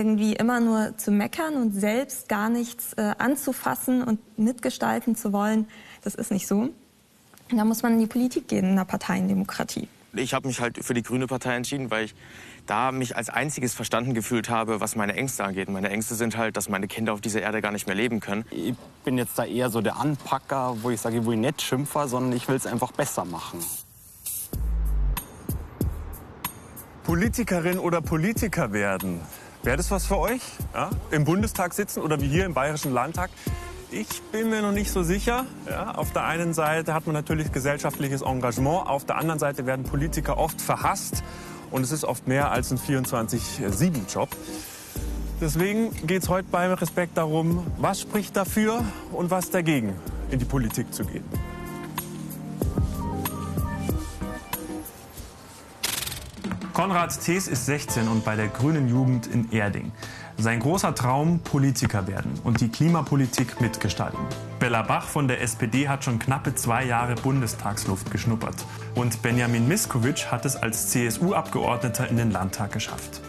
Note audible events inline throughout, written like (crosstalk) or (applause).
irgendwie immer nur zu meckern und selbst gar nichts äh, anzufassen und mitgestalten zu wollen, das ist nicht so. Da muss man in die Politik gehen in einer Parteiendemokratie. Ich habe mich halt für die Grüne Partei entschieden, weil ich da mich als einziges verstanden gefühlt habe, was meine Ängste angeht. Meine Ängste sind halt, dass meine Kinder auf dieser Erde gar nicht mehr leben können. Ich bin jetzt da eher so der Anpacker, wo ich sage, wo ich nicht schimpfe, sondern ich will es einfach besser machen. Politikerin oder Politiker werden. Wäre das was für euch? Ja? Im Bundestag sitzen oder wie hier im Bayerischen Landtag? Ich bin mir noch nicht so sicher. Ja, auf der einen Seite hat man natürlich gesellschaftliches Engagement, auf der anderen Seite werden Politiker oft verhasst und es ist oft mehr als ein 24-7-Job. Deswegen geht es heute beim Respekt darum, was spricht dafür und was dagegen, in die Politik zu gehen. Konrad Thees ist 16 und bei der Grünen Jugend in Erding. Sein großer Traum, Politiker werden und die Klimapolitik mitgestalten. Bella Bach von der SPD hat schon knappe zwei Jahre Bundestagsluft geschnuppert. Und Benjamin Miskovic hat es als CSU-Abgeordneter in den Landtag geschafft.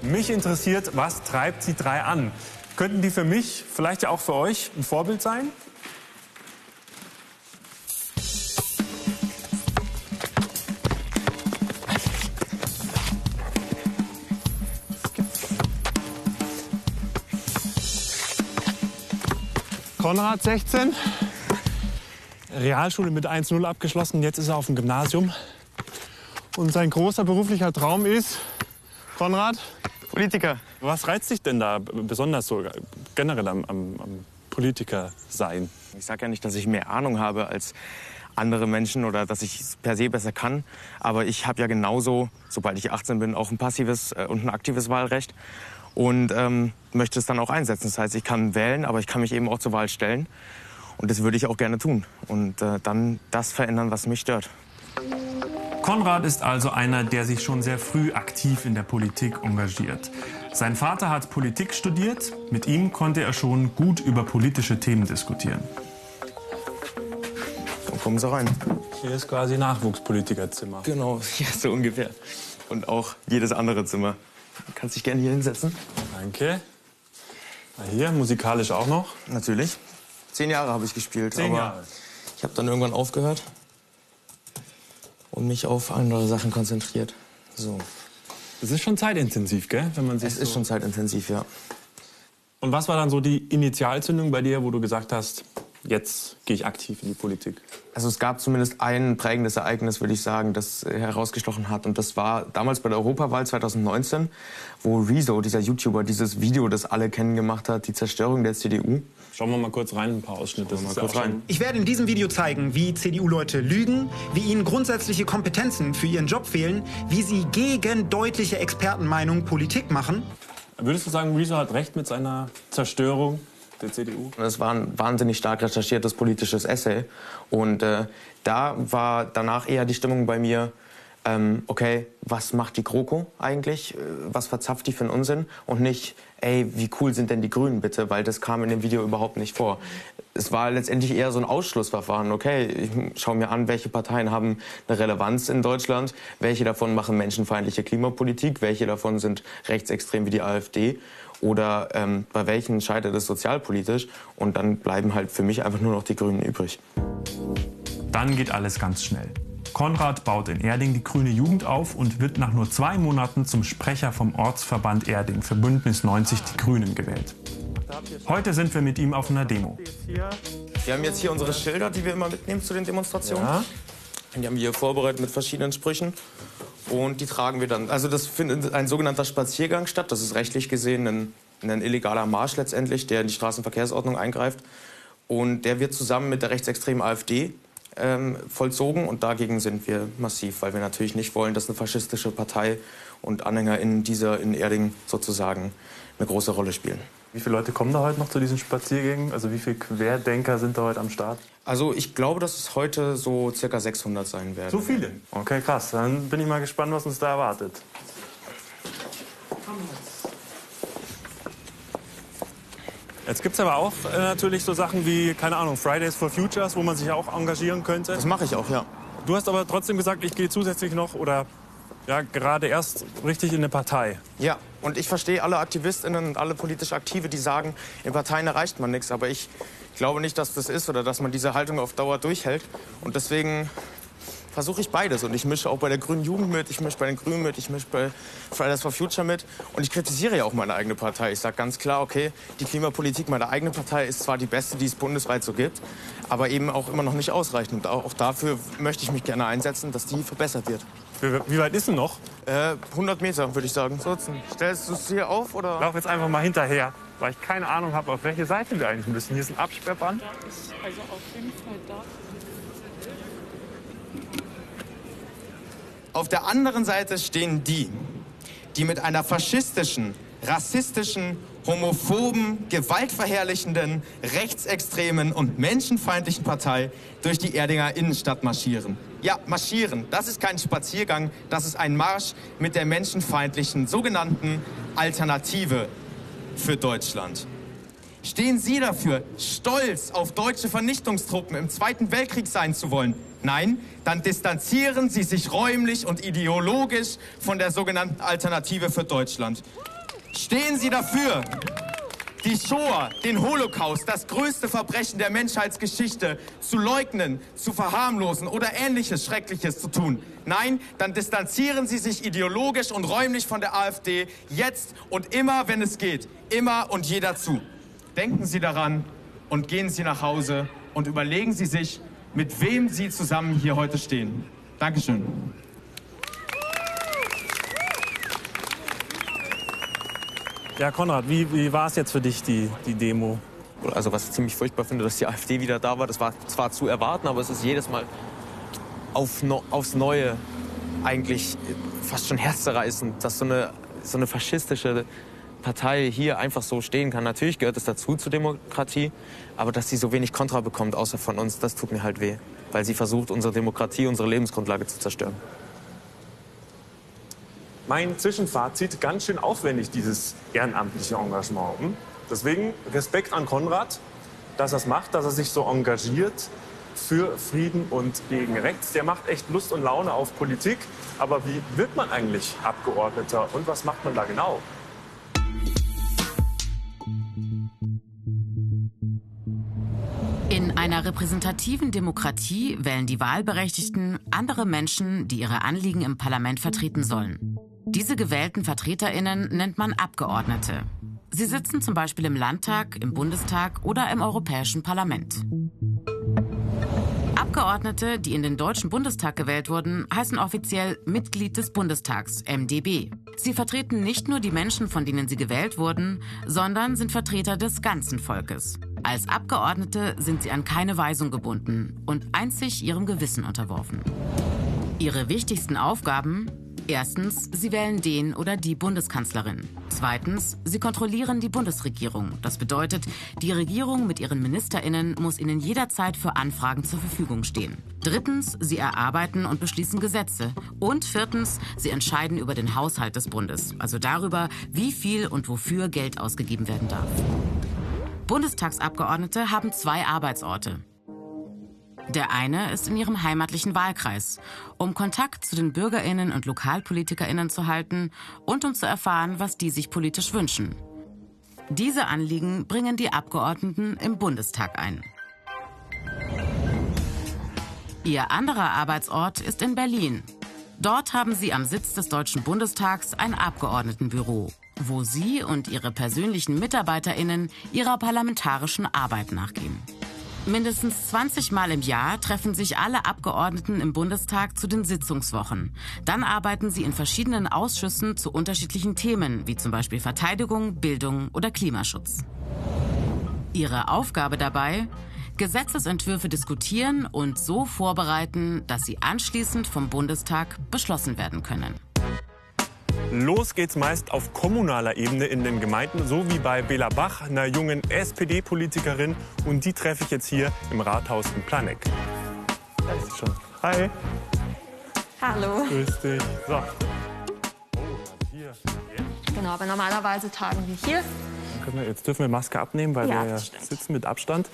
Mich interessiert, was treibt Sie drei an? Könnten die für mich, vielleicht ja auch für euch, ein Vorbild sein? Konrad, 16. Realschule mit 1-0 abgeschlossen. Jetzt ist er auf dem Gymnasium. Und sein großer beruflicher Traum ist, Konrad? Politiker. Was reizt dich denn da besonders so generell am, am, am Politiker sein? Ich sage ja nicht, dass ich mehr Ahnung habe als andere Menschen oder dass ich es per se besser kann. Aber ich habe ja genauso, sobald ich 18 bin, auch ein passives äh, und ein aktives Wahlrecht und ähm, möchte es dann auch einsetzen. Das heißt, ich kann wählen, aber ich kann mich eben auch zur Wahl stellen. Und das würde ich auch gerne tun. Und äh, dann das verändern, was mich stört. Konrad ist also einer, der sich schon sehr früh aktiv in der Politik engagiert. Sein Vater hat Politik studiert. Mit ihm konnte er schon gut über politische Themen diskutieren. So, kommen Sie rein. Hier ist quasi Nachwuchspolitikerzimmer. Genau, (laughs) ja, so ungefähr. Und auch jedes andere Zimmer. Du kannst dich gerne hier hinsetzen. Danke. Na hier, musikalisch auch noch? Natürlich. Zehn Jahre habe ich gespielt. Zehn aber Jahre. Ich habe dann irgendwann aufgehört und mich auf andere Sachen konzentriert. So. Das ist schon zeitintensiv, gell? Wenn man sich Es ist so schon zeitintensiv, ja. Und was war dann so die Initialzündung bei dir, wo du gesagt hast, jetzt gehe ich aktiv in die Politik? Also es gab zumindest ein prägendes Ereignis, würde ich sagen, das herausgestochen hat. Und das war damals bei der Europawahl 2019, wo Rezo, dieser YouTuber, dieses Video, das alle kennen, gemacht hat, die Zerstörung der CDU. Schauen wir mal kurz rein, ein paar Ausschnitte. Mal kurz rein. Ich werde in diesem Video zeigen, wie CDU-Leute lügen, wie ihnen grundsätzliche Kompetenzen für ihren Job fehlen, wie sie gegen deutliche Expertenmeinungen Politik machen. Würdest du sagen, Rezo hat recht mit seiner Zerstörung der CDU? Es war ein wahnsinnig stark recherchiertes politisches Essay. Und äh, da war danach eher die Stimmung bei mir, ähm, okay, was macht die GroKo eigentlich? Äh, Was verzapft die für einen Unsinn? Und nicht, ey, wie cool sind denn die Grünen bitte? Weil das kam in dem Video überhaupt nicht vor. Es war letztendlich eher so ein Ausschlussverfahren. Okay, ich schaue mir an, welche Parteien haben eine Relevanz in Deutschland, welche davon machen menschenfeindliche Klimapolitik, welche davon sind rechtsextrem wie die AfD oder ähm, bei welchen scheitert es sozialpolitisch. Und dann bleiben halt für mich einfach nur noch die Grünen übrig. Dann geht alles ganz schnell. Konrad baut in Erding die grüne Jugend auf und wird nach nur zwei Monaten zum Sprecher vom Ortsverband Erding für Bündnis 90 Die Grünen gewählt. Heute sind wir mit ihm auf einer Demo. Wir haben jetzt hier unsere Schilder, die wir immer mitnehmen zu den Demonstrationen. Die haben wir hier vorbereitet mit verschiedenen Sprüchen. Und die tragen wir dann. Also das findet ein sogenannter Spaziergang statt. Das ist rechtlich gesehen ein, ein illegaler Marsch letztendlich, der in die Straßenverkehrsordnung eingreift. Und der wird zusammen mit der rechtsextremen AfD ähm, vollzogen. Und dagegen sind wir massiv, weil wir natürlich nicht wollen, dass eine faschistische Partei und Anhänger in dieser in Erding sozusagen eine große Rolle spielen. Wie viele Leute kommen da heute noch zu diesen Spaziergängen? Also wie viele Querdenker sind da heute am Start? Also ich glaube, dass es heute so circa 600 sein werden. So viele? Okay, krass. Dann bin ich mal gespannt, was uns da erwartet. Jetzt gibt es aber auch äh, natürlich so Sachen wie, keine Ahnung, Fridays for Futures, wo man sich auch engagieren könnte. Das mache ich auch, ja. Du hast aber trotzdem gesagt, ich gehe zusätzlich noch oder Ja, gerade erst richtig in eine Partei. Ja, und ich verstehe alle Aktivistinnen und alle politisch Aktive, die sagen, in Parteien erreicht man nichts. Aber ich glaube nicht, dass das ist oder dass man diese Haltung auf Dauer durchhält. Und deswegen versuche ich beides. Und ich mische auch bei der Grünen Jugend mit, ich mische bei den Grünen mit, ich mische bei Fridays for Future mit. Und ich kritisiere ja auch meine eigene Partei. Ich sage ganz klar, okay, die Klimapolitik meiner eigenen Partei ist zwar die beste, die es bundesweit so gibt, aber eben auch immer noch nicht ausreichend. Und auch dafür möchte ich mich gerne einsetzen, dass die verbessert wird. Wie weit ist denn noch? Äh, 100 Meter, würde ich sagen. So, stellst du es hier auf, oder? Lauf jetzt einfach mal hinterher, weil ich keine Ahnung habe, auf welche Seite wir eigentlich müssen. Hier ist ein Absperrband. Also auf jeden Fall da. Auf der anderen Seite stehen die, die mit einer faschistischen, rassistischen, homophoben, gewaltverherrlichenden, rechtsextremen und menschenfeindlichen Partei durch die Erdinger Innenstadt marschieren. Ja, marschieren. Das ist kein Spaziergang, das ist ein Marsch mit der menschenfeindlichen sogenannten Alternative für Deutschland. Stehen Sie dafür, stolz auf deutsche Vernichtungstruppen im Zweiten Weltkrieg sein zu wollen? Nein, dann distanzieren Sie sich räumlich und ideologisch von der sogenannten Alternative für Deutschland. Stehen Sie dafür, die Shoah, den Holocaust, das größte Verbrechen der Menschheitsgeschichte zu leugnen, zu verharmlosen oder ähnliches Schreckliches zu tun. Nein, dann distanzieren Sie sich ideologisch und räumlich von der AfD jetzt und immer, wenn es geht, immer und jeder zu. Denken Sie daran und gehen Sie nach Hause und überlegen Sie sich, mit wem Sie zusammen hier heute stehen. Dankeschön. Ja, Konrad, wie, wie war es jetzt für dich, die, die Demo? Also was ich ziemlich furchtbar finde, dass die AfD wieder da war. Das war zwar zu erwarten, aber es ist jedes Mal auf no, aufs Neue eigentlich fast schon herzzerreißend, dass so eine, so eine faschistische Partei hier einfach so stehen kann. Natürlich gehört es dazu zur Demokratie, aber dass sie so wenig Kontra bekommt, außer von uns, das tut mir halt weh. Weil sie versucht, unsere Demokratie, unsere Lebensgrundlage zu zerstören. Mein Zwischenfazit, ganz schön aufwendig, dieses ehrenamtliche Engagement. Hm? Deswegen Respekt an Konrad, dass er es macht, dass er sich so engagiert für Frieden und gegen Rechts. Der macht echt Lust und Laune auf Politik. Aber wie wird man eigentlich Abgeordneter und was macht man da genau? In einer repräsentativen Demokratie wählen die Wahlberechtigten andere Menschen, die ihre Anliegen im Parlament vertreten sollen. Diese gewählten Vertreterinnen nennt man Abgeordnete. Sie sitzen zum Beispiel im Landtag, im Bundestag oder im Europäischen Parlament. Abgeordnete, die in den Deutschen Bundestag gewählt wurden, heißen offiziell Mitglied des Bundestags, MdB. Sie vertreten nicht nur die Menschen, von denen sie gewählt wurden, sondern sind Vertreter des ganzen Volkes. Als Abgeordnete sind sie an keine Weisung gebunden und einzig ihrem Gewissen unterworfen. Ihre wichtigsten Aufgaben Erstens, sie wählen den oder die Bundeskanzlerin. Zweitens, sie kontrollieren die Bundesregierung. Das bedeutet, die Regierung mit ihren Ministerinnen muss ihnen jederzeit für Anfragen zur Verfügung stehen. Drittens, sie erarbeiten und beschließen Gesetze. Und viertens, sie entscheiden über den Haushalt des Bundes, also darüber, wie viel und wofür Geld ausgegeben werden darf. Bundestagsabgeordnete haben zwei Arbeitsorte. Der eine ist in ihrem heimatlichen Wahlkreis, um Kontakt zu den Bürgerinnen und Lokalpolitikerinnen zu halten und um zu erfahren, was die sich politisch wünschen. Diese Anliegen bringen die Abgeordneten im Bundestag ein. Ihr anderer Arbeitsort ist in Berlin. Dort haben sie am Sitz des Deutschen Bundestags ein Abgeordnetenbüro, wo sie und ihre persönlichen Mitarbeiterinnen ihrer parlamentarischen Arbeit nachgehen. Mindestens 20 Mal im Jahr treffen sich alle Abgeordneten im Bundestag zu den Sitzungswochen. Dann arbeiten sie in verschiedenen Ausschüssen zu unterschiedlichen Themen, wie zum Beispiel Verteidigung, Bildung oder Klimaschutz. Ihre Aufgabe dabei? Gesetzesentwürfe diskutieren und so vorbereiten, dass sie anschließend vom Bundestag beschlossen werden können. Los geht's meist auf kommunaler Ebene in den Gemeinden, so wie bei Bela Bach, einer jungen SPD-Politikerin. Und die treffe ich jetzt hier im Rathaus in Planegg. Da ist sie schon. Hi. Hallo. Grüß dich. So. Oh, hier. Genau, aber normalerweise tagen wir hier. Wir, jetzt dürfen wir Maske abnehmen, weil ja, wir ja sitzen mit Abstand.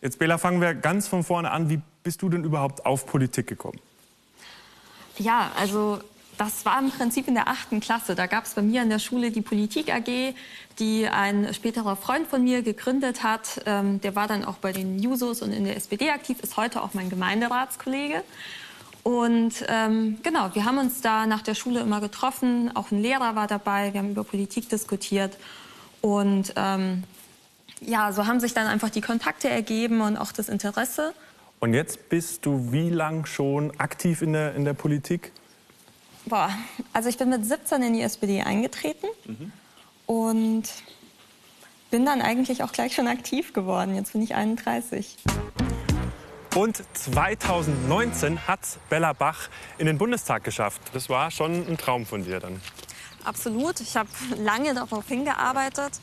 Jetzt, Bela, fangen wir ganz von vorne an. Wie bist du denn überhaupt auf Politik gekommen? Ja, also das war im Prinzip in der achten Klasse. Da gab es bei mir in der Schule die Politik AG, die ein späterer Freund von mir gegründet hat. Ähm, der war dann auch bei den Jusos und in der SPD aktiv, ist heute auch mein Gemeinderatskollege. Und ähm, genau, wir haben uns da nach der Schule immer getroffen. Auch ein Lehrer war dabei. Wir haben über Politik diskutiert. Und ähm, ja, so haben sich dann einfach die Kontakte ergeben und auch das Interesse. Und jetzt bist du wie lang schon aktiv in der, in der Politik? Boah, also ich bin mit 17 in die SPD eingetreten mhm. und bin dann eigentlich auch gleich schon aktiv geworden. Jetzt bin ich 31. Und 2019 hat Bella Bach in den Bundestag geschafft. Das war schon ein Traum von dir dann. Absolut. Ich habe lange darauf hingearbeitet.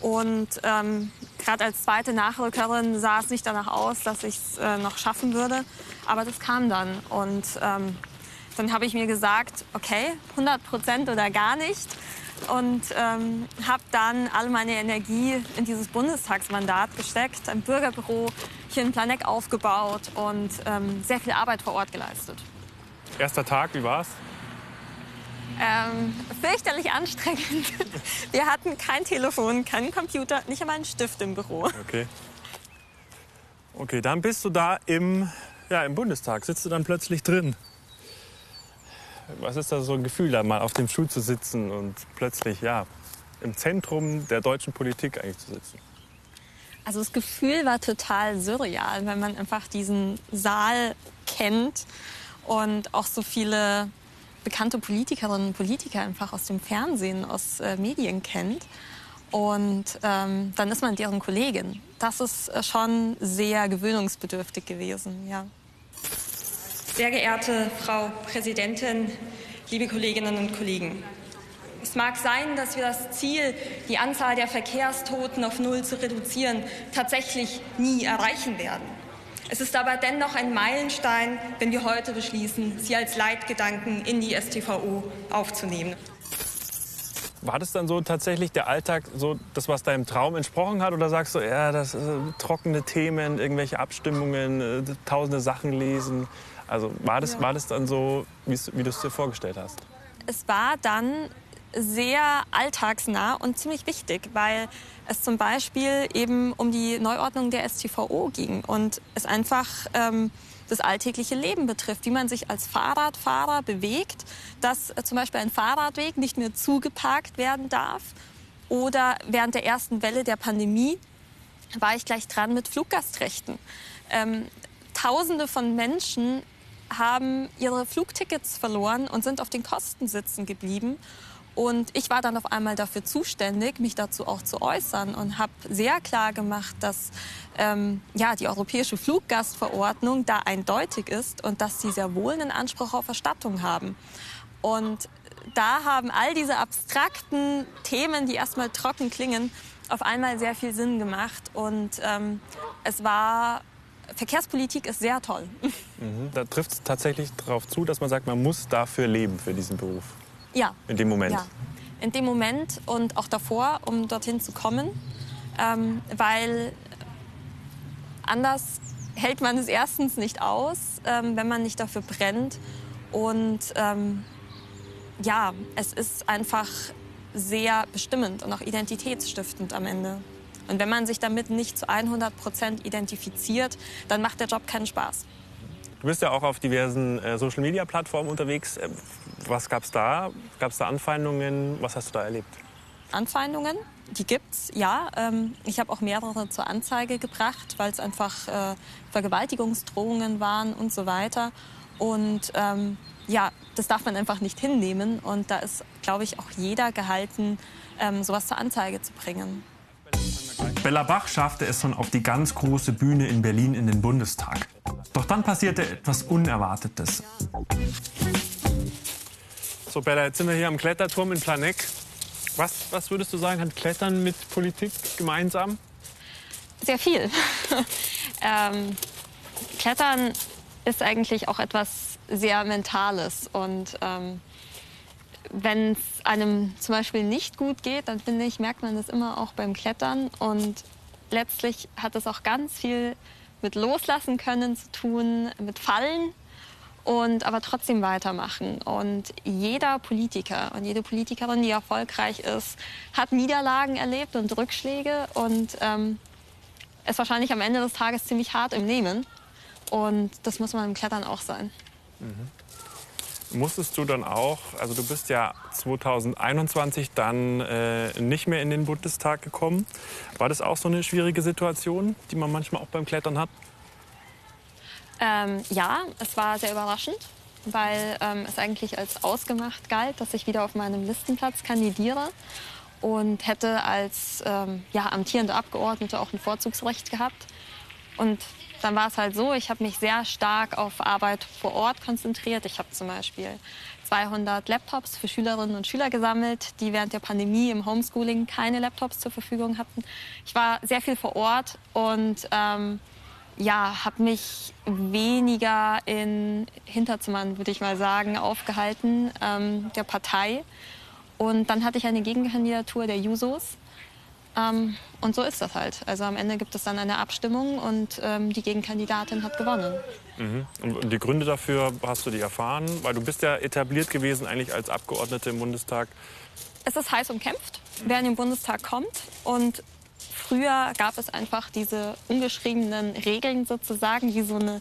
Und ähm, gerade als zweite Nachrückerin sah es nicht danach aus, dass ich es äh, noch schaffen würde. Aber das kam dann. Und ähm, dann habe ich mir gesagt, okay, 100 Prozent oder gar nicht. Und ähm, habe dann all meine Energie in dieses Bundestagsmandat gesteckt, ein Bürgerbüro hier in Planegg aufgebaut und ähm, sehr viel Arbeit vor Ort geleistet. Erster Tag, wie war's? Ähm, fürchterlich anstrengend. (laughs) Wir hatten kein Telefon, keinen Computer, nicht einmal einen Stift im Büro. Okay. Okay, dann bist du da im, ja, im Bundestag, sitzt du dann plötzlich drin. Was ist da so ein Gefühl, da mal auf dem Stuhl zu sitzen und plötzlich ja, im Zentrum der deutschen Politik eigentlich zu sitzen? Also das Gefühl war total surreal, weil man einfach diesen Saal kennt und auch so viele bekannte Politikerinnen und Politiker einfach aus dem Fernsehen, aus äh, Medien kennt. Und ähm, dann ist man deren Kollegin. Das ist äh, schon sehr gewöhnungsbedürftig gewesen, ja. Sehr geehrte Frau Präsidentin, liebe Kolleginnen und Kollegen. Es mag sein, dass wir das Ziel, die Anzahl der Verkehrstoten auf Null zu reduzieren, tatsächlich nie erreichen werden. Es ist aber dennoch ein Meilenstein, wenn wir heute beschließen, sie als Leitgedanken in die STVO aufzunehmen. War das dann so tatsächlich der Alltag, so das, was deinem Traum entsprochen hat? Oder sagst du, ja, das äh, trockene Themen, irgendwelche Abstimmungen, äh, tausende Sachen lesen? Also war das, ja. war das dann so, wie du es dir vorgestellt hast? Es war dann sehr alltagsnah und ziemlich wichtig, weil es zum Beispiel eben um die Neuordnung der STVO ging und es einfach ähm, das alltägliche Leben betrifft, wie man sich als Fahrradfahrer bewegt, dass äh, zum Beispiel ein Fahrradweg nicht mehr zugeparkt werden darf oder während der ersten Welle der Pandemie war ich gleich dran mit Fluggastrechten. Ähm, Tausende von Menschen haben ihre Flugtickets verloren und sind auf den Kosten sitzen geblieben. Und ich war dann auf einmal dafür zuständig, mich dazu auch zu äußern und habe sehr klar gemacht, dass ähm, ja, die europäische Fluggastverordnung da eindeutig ist und dass sie sehr wohl einen Anspruch auf Erstattung haben. Und da haben all diese abstrakten Themen, die erstmal trocken klingen, auf einmal sehr viel Sinn gemacht. Und ähm, es war Verkehrspolitik ist sehr toll. Mhm. Da trifft es tatsächlich darauf zu, dass man sagt, man muss dafür leben für diesen Beruf. Ja. In dem Moment. Ja. In dem Moment und auch davor, um dorthin zu kommen. Ähm, weil anders hält man es erstens nicht aus, ähm, wenn man nicht dafür brennt. Und ähm, ja, es ist einfach sehr bestimmend und auch identitätsstiftend am Ende. Und wenn man sich damit nicht zu 100 Prozent identifiziert, dann macht der Job keinen Spaß. Du bist ja auch auf diversen äh, Social-Media-Plattformen unterwegs. Äh, was gab es da? Gab es da Anfeindungen? Was hast du da erlebt? Anfeindungen, die gibt's, ja. Ähm, ich habe auch mehrere zur Anzeige gebracht, weil es einfach äh, Vergewaltigungsdrohungen waren und so weiter. Und ähm, ja, das darf man einfach nicht hinnehmen. Und da ist, glaube ich, auch jeder gehalten, ähm, sowas zur Anzeige zu bringen. Bella Bach schaffte es schon auf die ganz große Bühne in Berlin in den Bundestag. Doch dann passierte etwas Unerwartetes. So, Bella, jetzt sind wir hier am Kletterturm in Planegg. Was, was würdest du sagen, hat Klettern mit Politik gemeinsam? Sehr viel. (laughs) ähm, Klettern ist eigentlich auch etwas sehr Mentales. Und ähm, wenn es einem zum Beispiel nicht gut geht, dann finde ich, merkt man das immer auch beim Klettern. Und letztlich hat es auch ganz viel mit Loslassen können zu tun, mit Fallen und aber trotzdem weitermachen. Und jeder Politiker und jede Politikerin, die erfolgreich ist, hat Niederlagen erlebt und Rückschläge und ähm, ist wahrscheinlich am Ende des Tages ziemlich hart im Nehmen. Und das muss man im Klettern auch sein. Mhm. Musstest du dann auch, also du bist ja 2021 dann äh, nicht mehr in den Bundestag gekommen. War das auch so eine schwierige Situation, die man manchmal auch beim Klettern hat? Ähm, ja, es war sehr überraschend, weil ähm, es eigentlich als ausgemacht galt, dass ich wieder auf meinem Listenplatz kandidiere und hätte als ähm, ja, amtierende Abgeordnete auch ein Vorzugsrecht gehabt. Und dann war es halt so, ich habe mich sehr stark auf Arbeit vor Ort konzentriert. Ich habe zum Beispiel 200 Laptops für Schülerinnen und Schüler gesammelt, die während der Pandemie im Homeschooling keine Laptops zur Verfügung hatten. Ich war sehr viel vor Ort und ähm, ja, habe mich weniger in Hinterzimmern, würde ich mal sagen, aufgehalten ähm, der Partei. Und dann hatte ich eine Gegenkandidatur der Jusos. Ähm, und so ist das halt. Also am Ende gibt es dann eine Abstimmung und ähm, die Gegenkandidatin hat gewonnen. Mhm. Und die Gründe dafür hast du die erfahren? Weil du bist ja etabliert gewesen eigentlich als Abgeordnete im Bundestag. Es ist heiß umkämpft, wer in den Bundestag kommt. Und früher gab es einfach diese ungeschriebenen Regeln sozusagen, wie so eine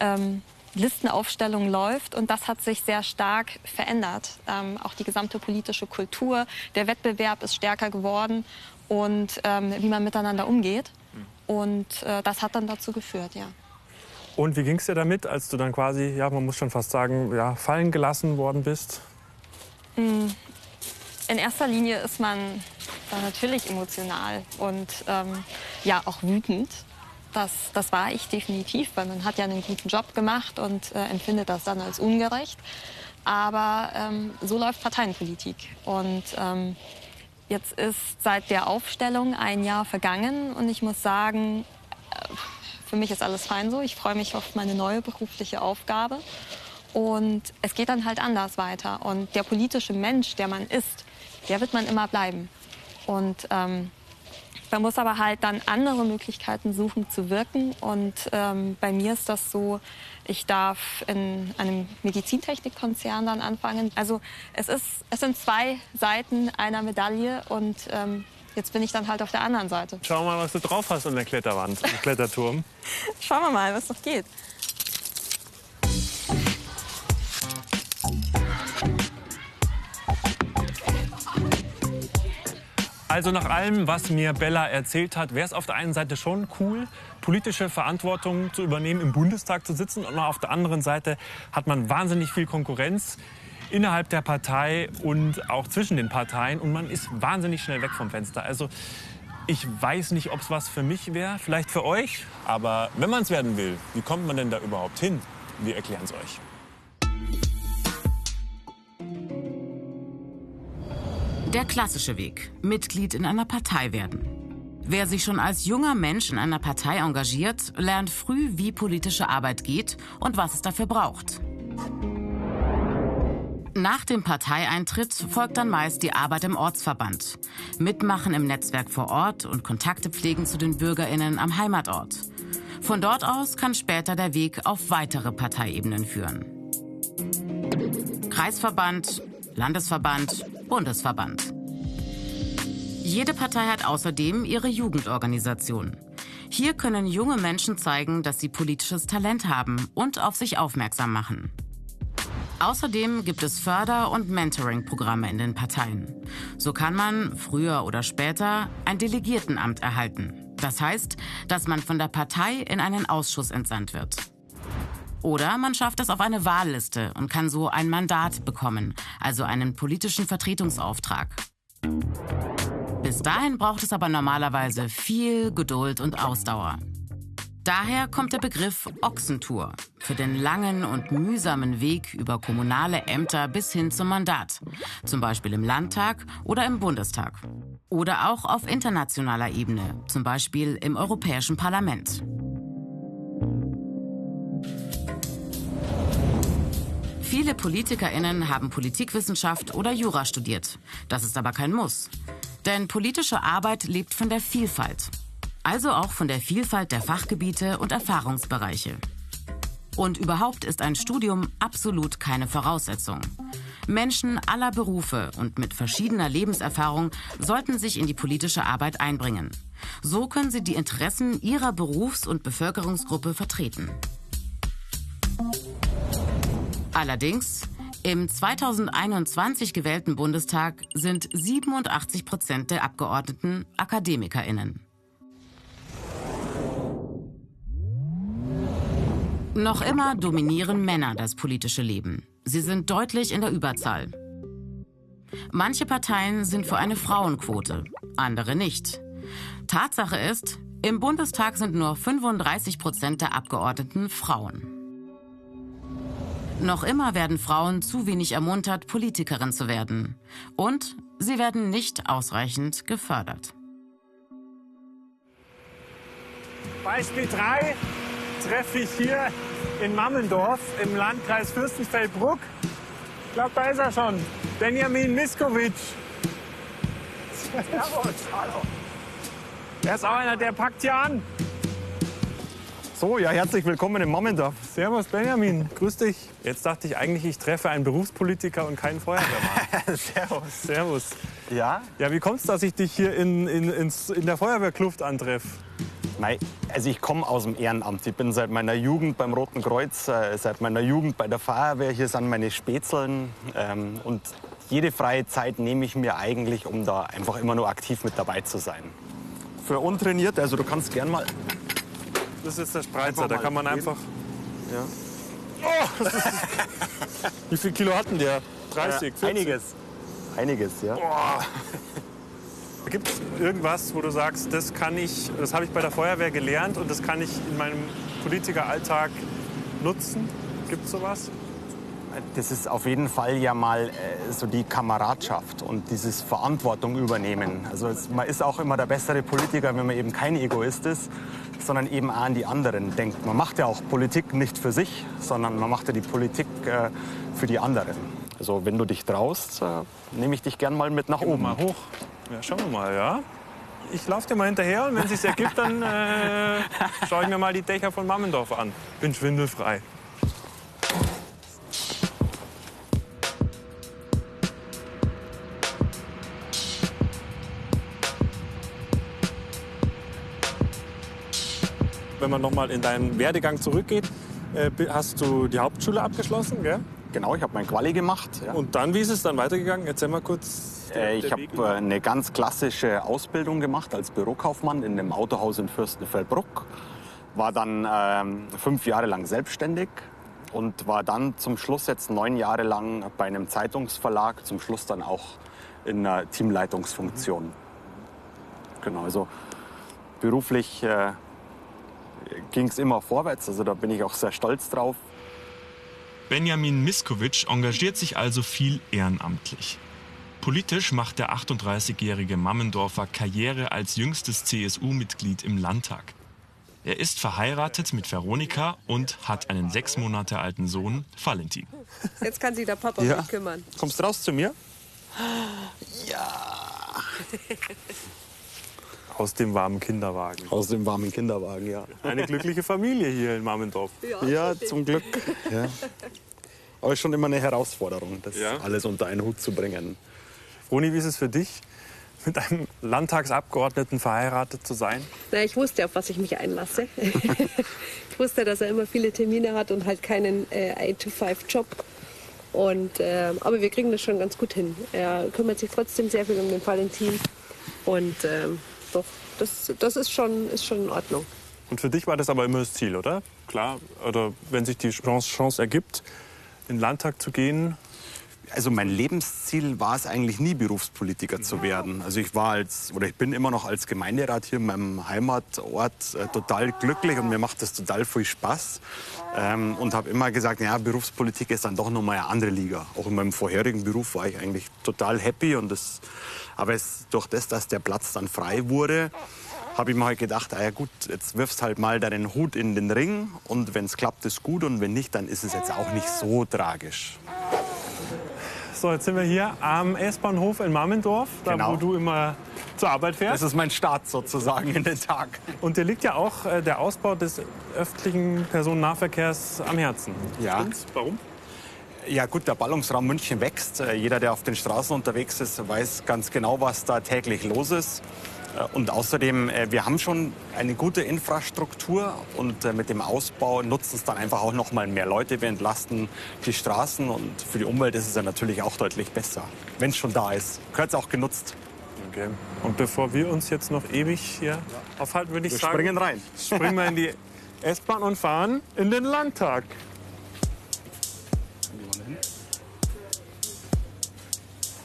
ähm, Listenaufstellung läuft. Und das hat sich sehr stark verändert. Ähm, auch die gesamte politische Kultur, der Wettbewerb ist stärker geworden und ähm, wie man miteinander umgeht. Und äh, das hat dann dazu geführt, ja. Und wie ging es dir damit, als du dann quasi, ja, man muss schon fast sagen, ja, fallen gelassen worden bist? Mm. In erster Linie ist man da natürlich emotional und ähm, ja auch wütend. Das, das war ich definitiv, weil man hat ja einen guten Job gemacht und äh, empfindet das dann als ungerecht. Aber ähm, so läuft Parteienpolitik. Und ähm, Jetzt ist seit der Aufstellung ein Jahr vergangen und ich muss sagen, äh, für mich ist alles fein so. Ich freue mich auf meine neue berufliche Aufgabe. Und es geht dann halt anders weiter. Und der politische Mensch, der man ist, der wird man immer bleiben. Und ähm, man muss aber halt dann andere Möglichkeiten suchen zu wirken. Und ähm, bei mir ist das so, ich darf in einem Medizintechnikkonzern dann anfangen. Also es, ist, es sind zwei Seiten einer Medaille und ähm, jetzt bin ich dann halt auf der anderen Seite. Schau mal, was du drauf hast an der Kletterwand, im Kletterturm. (laughs) Schauen wir mal, was noch geht. Also nach allem, was mir Bella erzählt hat, wäre es auf der einen Seite schon cool, politische Verantwortung zu übernehmen, im Bundestag zu sitzen. Und auf der anderen Seite hat man wahnsinnig viel Konkurrenz innerhalb der Partei und auch zwischen den Parteien. Und man ist wahnsinnig schnell weg vom Fenster. Also ich weiß nicht, ob es was für mich wäre, vielleicht für euch. Aber wenn man es werden will, wie kommt man denn da überhaupt hin? Wir erklären es euch. Der klassische Weg. Mitglied in einer Partei werden. Wer sich schon als junger Mensch in einer Partei engagiert, lernt früh, wie politische Arbeit geht und was es dafür braucht. Nach dem Parteieintritt folgt dann meist die Arbeit im Ortsverband. Mitmachen im Netzwerk vor Ort und Kontakte pflegen zu den BürgerInnen am Heimatort. Von dort aus kann später der Weg auf weitere Parteiebenen führen. Kreisverband, Landesverband, Bundesverband. Jede Partei hat außerdem ihre Jugendorganisation. Hier können junge Menschen zeigen, dass sie politisches Talent haben und auf sich aufmerksam machen. Außerdem gibt es Förder- und Mentoring-Programme in den Parteien. So kann man früher oder später ein Delegiertenamt erhalten. Das heißt, dass man von der Partei in einen Ausschuss entsandt wird. Oder man schafft es auf eine Wahlliste und kann so ein Mandat bekommen, also einen politischen Vertretungsauftrag. Bis dahin braucht es aber normalerweise viel Geduld und Ausdauer. Daher kommt der Begriff Ochsentour für den langen und mühsamen Weg über kommunale Ämter bis hin zum Mandat, zum Beispiel im Landtag oder im Bundestag. Oder auch auf internationaler Ebene, zum Beispiel im Europäischen Parlament. Viele PolitikerInnen haben Politikwissenschaft oder Jura studiert. Das ist aber kein Muss. Denn politische Arbeit lebt von der Vielfalt. Also auch von der Vielfalt der Fachgebiete und Erfahrungsbereiche. Und überhaupt ist ein Studium absolut keine Voraussetzung. Menschen aller Berufe und mit verschiedener Lebenserfahrung sollten sich in die politische Arbeit einbringen. So können sie die Interessen ihrer Berufs- und Bevölkerungsgruppe vertreten. Allerdings, im 2021 gewählten Bundestag sind 87 Prozent der Abgeordneten AkademikerInnen. Noch immer dominieren Männer das politische Leben. Sie sind deutlich in der Überzahl. Manche Parteien sind für eine Frauenquote, andere nicht. Tatsache ist, im Bundestag sind nur 35 Prozent der Abgeordneten Frauen. Noch immer werden Frauen zu wenig ermuntert, Politikerin zu werden. Und sie werden nicht ausreichend gefördert. Beispiel 3 treffe ich hier in Mammendorf im Landkreis Fürstenfeldbruck. Ich glaube, da ist er schon. Benjamin Miskovic. Servus, hallo. Er ist auch einer, der packt hier an. So, ja, herzlich willkommen in Mammendorf. Servus, Benjamin. Grüß dich. Jetzt dachte ich eigentlich, ich treffe einen Berufspolitiker und keinen Feuerwehrmann. (laughs) Servus. Servus. Ja? Ja, wie kommt es, dass ich dich hier in, in, ins, in der Feuerwehrkluft antreffe? Nein, also ich komme aus dem Ehrenamt. Ich bin seit meiner Jugend beim Roten Kreuz, äh, seit meiner Jugend bei der Feuerwehr. Hier sind meine Spätzeln. Ähm, und jede freie Zeit nehme ich mir eigentlich, um da einfach immer nur aktiv mit dabei zu sein. Für untrainiert, also du kannst gern mal. Das ist der Spreizer, da kann man einfach. Ja. Oh, (laughs) wie viel Kilo hatten der? 30, 40? Äh, einiges. Einiges, ja. Gibt es irgendwas, wo du sagst, das kann ich, das habe ich bei der Feuerwehr gelernt und das kann ich in meinem Politikeralltag nutzen? Gibt es sowas? Das ist auf jeden Fall ja mal äh, so die Kameradschaft und dieses Verantwortung übernehmen. Also es, man ist auch immer der bessere Politiker, wenn man eben kein Egoist ist, sondern eben auch an die anderen denkt. Man macht ja auch Politik nicht für sich, sondern man macht ja die Politik äh, für die anderen. Also wenn du dich traust, äh, nehme ich dich gern mal mit nach oben. Mal hoch. Ja, schauen wir mal, ja. Ich laufe dir mal hinterher und wenn es sich ergibt, dann äh, (laughs) schaue ich mir mal die Dächer von Mammendorf an. Bin schwindelfrei. Wenn man noch mal in deinen Werdegang zurückgeht, äh, hast du die Hauptschule abgeschlossen, gell? Genau, ich habe mein Quali gemacht. Ja. Und dann, wie ist es dann weitergegangen? Erzähl mal kurz. der- Äh, ich habe äh, eine ganz klassische Ausbildung gemacht als Bürokaufmann in einem Autohaus in Fürstenfeldbruck. War dann ähm, fünf Jahre lang selbstständig und war dann zum Schluss jetzt neun Jahre lang bei einem Zeitungsverlag, zum Schluss dann auch in einer Teamleitungsfunktion. Genau, also beruflich äh, ging es immer vorwärts, also da bin ich auch sehr stolz drauf. Benjamin Miskovic engagiert sich also viel ehrenamtlich. Politisch macht der 38-jährige Mammendorfer Karriere als jüngstes CSU-Mitglied im Landtag. Er ist verheiratet mit Veronika und hat einen sechs Monate alten Sohn, Valentin. Jetzt kann sich der Papa um Ja. mich kümmern. Kommst raus zu mir? (gasps) (laughs) Aus dem warmen Kinderwagen. Aus dem warmen Kinderwagen, ja. Eine glückliche Familie hier in Mammendorf. Ja, zum Glück. Ja. Aber ist schon immer eine Herausforderung, das Ja. alles unter einen Hut zu bringen. Roni, wie ist es für dich, mit einem Landtagsabgeordneten verheiratet zu sein? Na, ich wusste, auf was ich mich einlasse. (laughs) ich wusste, dass er immer viele Termine hat und halt keinen äh, 8-to-5-Job. Und, äh, aber wir kriegen das schon ganz gut hin. Er kümmert sich trotzdem sehr viel um den Valentin. Und ähm, doch, das, das ist, schon, ist schon in Ordnung. Und für dich war das aber immer das Ziel, oder? Klar, oder wenn sich die Chance, Chance ergibt, in den Landtag zu gehen. Also mein Lebensziel war es eigentlich nie, Berufspolitiker zu werden. Also ich war als, oder ich bin immer noch als Gemeinderat hier in meinem Heimatort äh, total glücklich und mir macht das total viel Spaß. Ähm, und habe immer gesagt, ja, Berufspolitik ist dann doch noch mal eine andere Liga. Auch in meinem vorherigen Beruf war ich eigentlich total happy. Und das, aber es, durch das, dass der Platz dann frei wurde, habe ich mir halt gedacht, ah ja gut, jetzt wirfst halt mal deinen Hut in den Ring und wenn es klappt, ist gut und wenn nicht, dann ist es jetzt auch nicht so tragisch. So, jetzt sind wir hier am S-Bahnhof in Mammendorf, da Genau. wo du immer zur Arbeit fährt? Das ist mein Start sozusagen in den Tag. Und dir liegt ja auch äh, der Ausbau des öffentlichen Personennahverkehrs am Herzen. Ja. Stimmt's? Warum? Ja gut, der Ballungsraum München wächst. Äh, Jeder, der auf den Straßen unterwegs ist, weiß ganz genau, was da täglich los ist. Äh, Und außerdem, äh, wir haben schon eine gute Infrastruktur und mit dem Ausbau nutzen es dann einfach auch noch mal mehr Leute. Wir entlasten die Straßen und für die Umwelt ist es ja natürlich auch deutlich besser. Wenn es schon da ist, gehört es auch genutzt. Okay. Und bevor wir uns jetzt noch ewig hier aufhalten, würde ich Wir sagen, springen rein. springen wir in die (laughs) S-Bahn und fahren in den Landtag.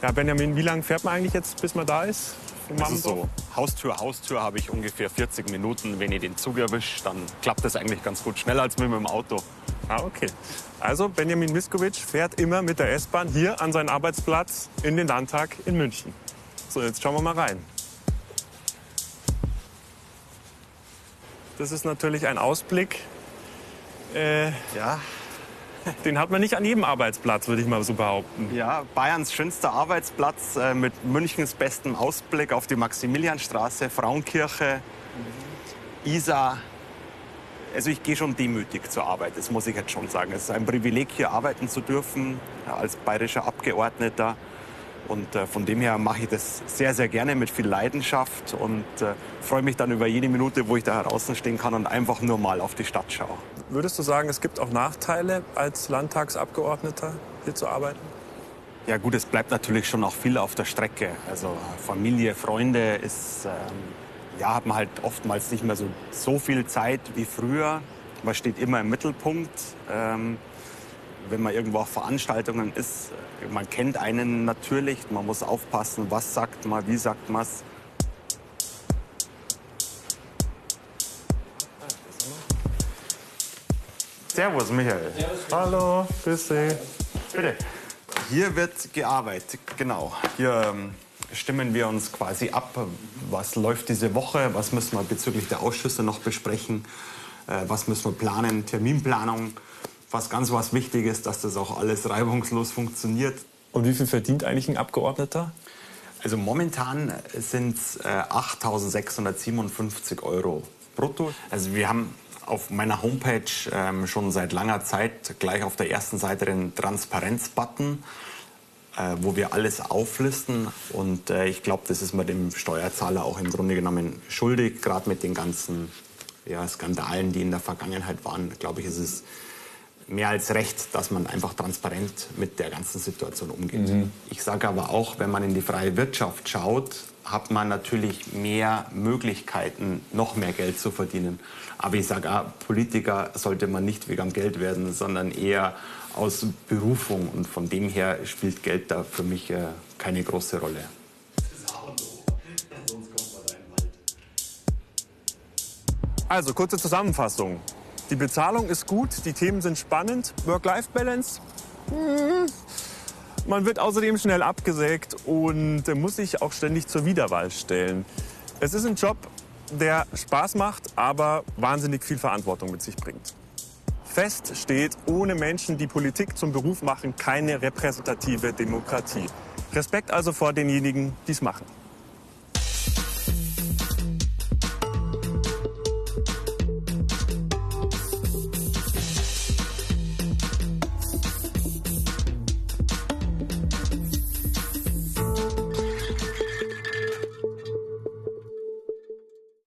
Ja, Benjamin, wie lange fährt man eigentlich jetzt, bis man da ist? Also Mammendorf? so Haustür, Haustür habe ich ungefähr 40 Minuten. Wenn ich den Zug erwische, dann klappt das eigentlich ganz gut. Schneller als mit dem Auto. Ah, okay. Also Benjamin Miskovic fährt immer mit der S-Bahn hier an seinen Arbeitsplatz in den Landtag in München. So, jetzt schauen wir mal rein. Das ist natürlich ein Ausblick. Äh, Ja, (laughs) den hat man nicht an jedem Arbeitsplatz, würde ich mal so behaupten. Ja, Bayerns schönster Arbeitsplatz äh, mit Münchens bestem Ausblick auf die Maximilianstraße, Frauenkirche, Isar. Also ich gehe schon demütig zur Arbeit, das muss ich jetzt schon sagen. Es ist ein Privileg, hier arbeiten zu dürfen als bayerischer Abgeordneter. Und äh, von dem her mache ich das sehr, sehr gerne mit viel Leidenschaft und äh, freue mich dann über jede Minute, wo ich da draußen stehen kann und einfach nur mal auf die Stadt schaue. Würdest du sagen, es gibt auch Nachteile, als Landtagsabgeordneter hier zu arbeiten? Ja gut, es bleibt natürlich schon auch viel auf der Strecke. Also Familie, Freunde ist, ähm, ja, hat man halt oftmals nicht mehr so, so viel Zeit wie früher. Man steht immer im Mittelpunkt. Ähm, wenn man irgendwo auf Veranstaltungen ist, äh, man kennt einen natürlich. Man muss aufpassen, was sagt man, wie sagt man es. Servus, Michael. Hallo, grüß dich. Bitte. Hier wird gearbeitet, genau. Hier ähm, stimmen wir uns quasi ab, was läuft diese Woche, was müssen wir bezüglich der Ausschüsse noch besprechen, äh, was müssen wir planen, Terminplanung. Was ganz was wichtig ist, dass das auch alles reibungslos funktioniert. Und wie viel verdient eigentlich ein Abgeordneter? Also momentan sind es äh, 8.657 Euro brutto. Also wir haben auf meiner Homepage ähm, schon seit langer Zeit gleich auf der ersten Seite den Transparenz-Button, äh, wo wir alles auflisten. Und äh, ich glaube, das ist man dem Steuerzahler auch im Grunde genommen schuldig. Gerade mit den ganzen ja, Skandalen, die in der Vergangenheit waren, glaube ich, ist es mehr als recht, dass man einfach transparent mit der ganzen Situation umgeht. Ich sage aber auch, wenn man in die freie Wirtschaft schaut, hat man natürlich mehr Möglichkeiten, noch mehr Geld zu verdienen. Aber ich sage auch, Politiker sollte man nicht wegen am Geld werden, sondern eher aus Berufung. Und von dem her spielt Geld da für mich äh, keine große Rolle. Also, kurze Zusammenfassung. Die Bezahlung ist gut, die Themen sind spannend. Work-Life-Balance? hm. Man wird außerdem schnell abgesägt und muss sich auch ständig zur Wiederwahl stellen. Es ist ein Job, der Spaß macht, aber wahnsinnig viel Verantwortung mit sich bringt. Fest steht, ohne Menschen, die Politik zum Beruf machen, keine repräsentative Demokratie. Respekt also vor denjenigen, die es machen.